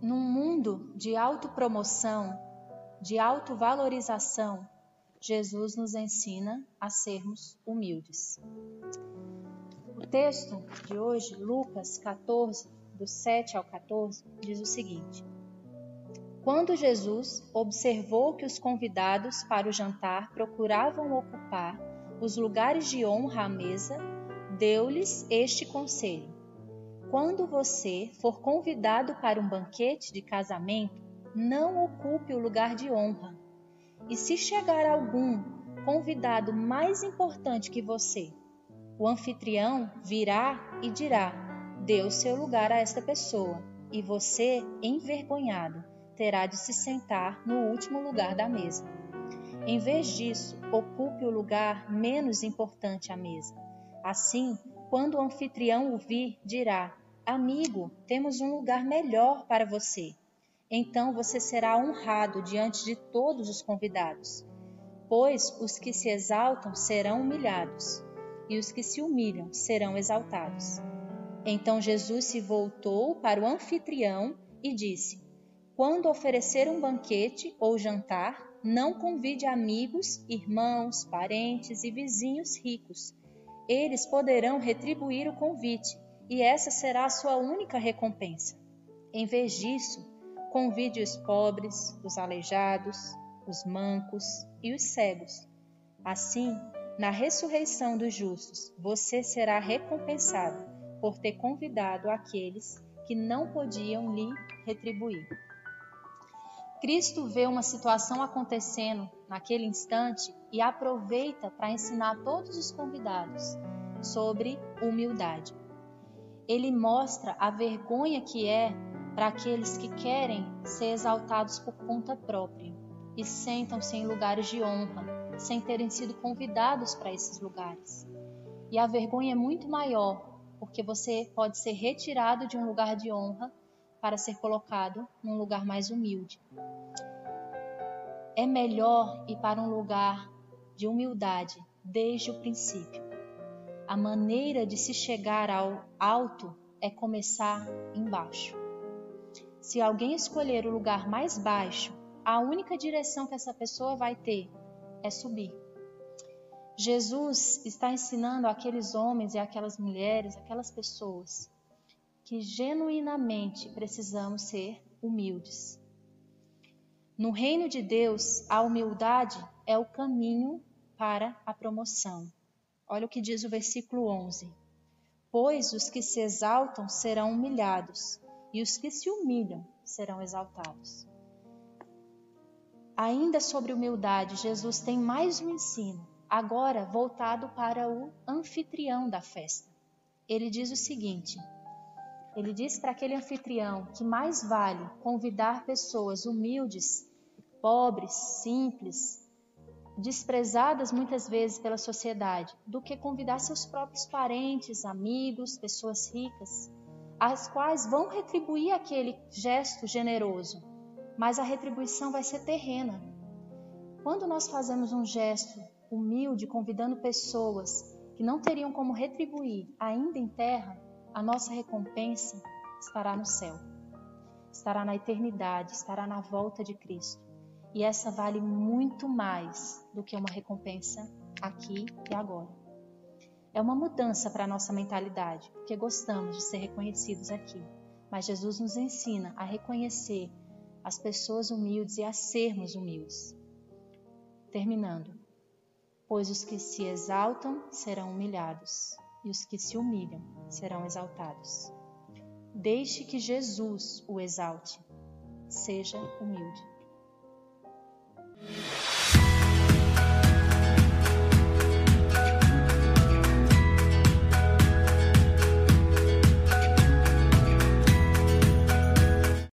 Num mundo de autopromoção, de autovalorização, Jesus nos ensina a sermos humildes. O texto de hoje, Lucas 14, do 7 ao 14, diz o seguinte: Quando Jesus observou que os convidados para o jantar procuravam ocupar os lugares de honra à mesa, deu-lhes este conselho: quando você for convidado para um banquete de casamento, não ocupe o lugar de honra. E se chegar algum convidado mais importante que você, o anfitrião virá e dirá: o seu lugar a esta pessoa, e você, envergonhado, terá de se sentar no último lugar da mesa. Em vez disso, ocupe o lugar menos importante à mesa. Assim, quando o anfitrião o vir, dirá: Amigo, temos um lugar melhor para você. Então você será honrado diante de todos os convidados, pois os que se exaltam serão humilhados e os que se humilham serão exaltados. Então Jesus se voltou para o anfitrião e disse: Quando oferecer um banquete ou jantar, não convide amigos, irmãos, parentes e vizinhos ricos. Eles poderão retribuir o convite, e essa será a sua única recompensa. Em vez disso, convide os pobres, os aleijados, os mancos e os cegos. Assim, na ressurreição dos justos, você será recompensado por ter convidado aqueles que não podiam lhe retribuir. Cristo vê uma situação acontecendo naquele instante e aproveita para ensinar todos os convidados sobre humildade. Ele mostra a vergonha que é para aqueles que querem ser exaltados por conta própria e sentam-se em lugares de honra sem terem sido convidados para esses lugares. E a vergonha é muito maior, porque você pode ser retirado de um lugar de honra para ser colocado num lugar mais humilde. É melhor ir para um lugar de humildade desde o princípio. A maneira de se chegar ao alto é começar embaixo. Se alguém escolher o lugar mais baixo, a única direção que essa pessoa vai ter é subir. Jesus está ensinando aqueles homens e aquelas mulheres, aquelas pessoas, que genuinamente precisamos ser humildes. No reino de Deus, a humildade é o caminho para a promoção. Olha o que diz o versículo 11: Pois os que se exaltam serão humilhados, e os que se humilham serão exaltados. Ainda sobre humildade, Jesus tem mais um ensino, agora voltado para o anfitrião da festa. Ele diz o seguinte: ele diz para aquele anfitrião que mais vale convidar pessoas humildes, pobres, simples, desprezadas muitas vezes pela sociedade, do que convidar seus próprios parentes, amigos, pessoas ricas, as quais vão retribuir aquele gesto generoso mas a retribuição vai ser terrena. Quando nós fazemos um gesto humilde, convidando pessoas que não teriam como retribuir ainda em terra, a nossa recompensa estará no céu, estará na eternidade, estará na volta de Cristo. E essa vale muito mais do que uma recompensa aqui e agora. É uma mudança para a nossa mentalidade, porque gostamos de ser reconhecidos aqui. Mas Jesus nos ensina a reconhecer as pessoas humildes e a sermos humildes. Terminando. Pois os que se exaltam serão humilhados, e os que se humilham serão exaltados. Deixe que Jesus o exalte. Seja humilde.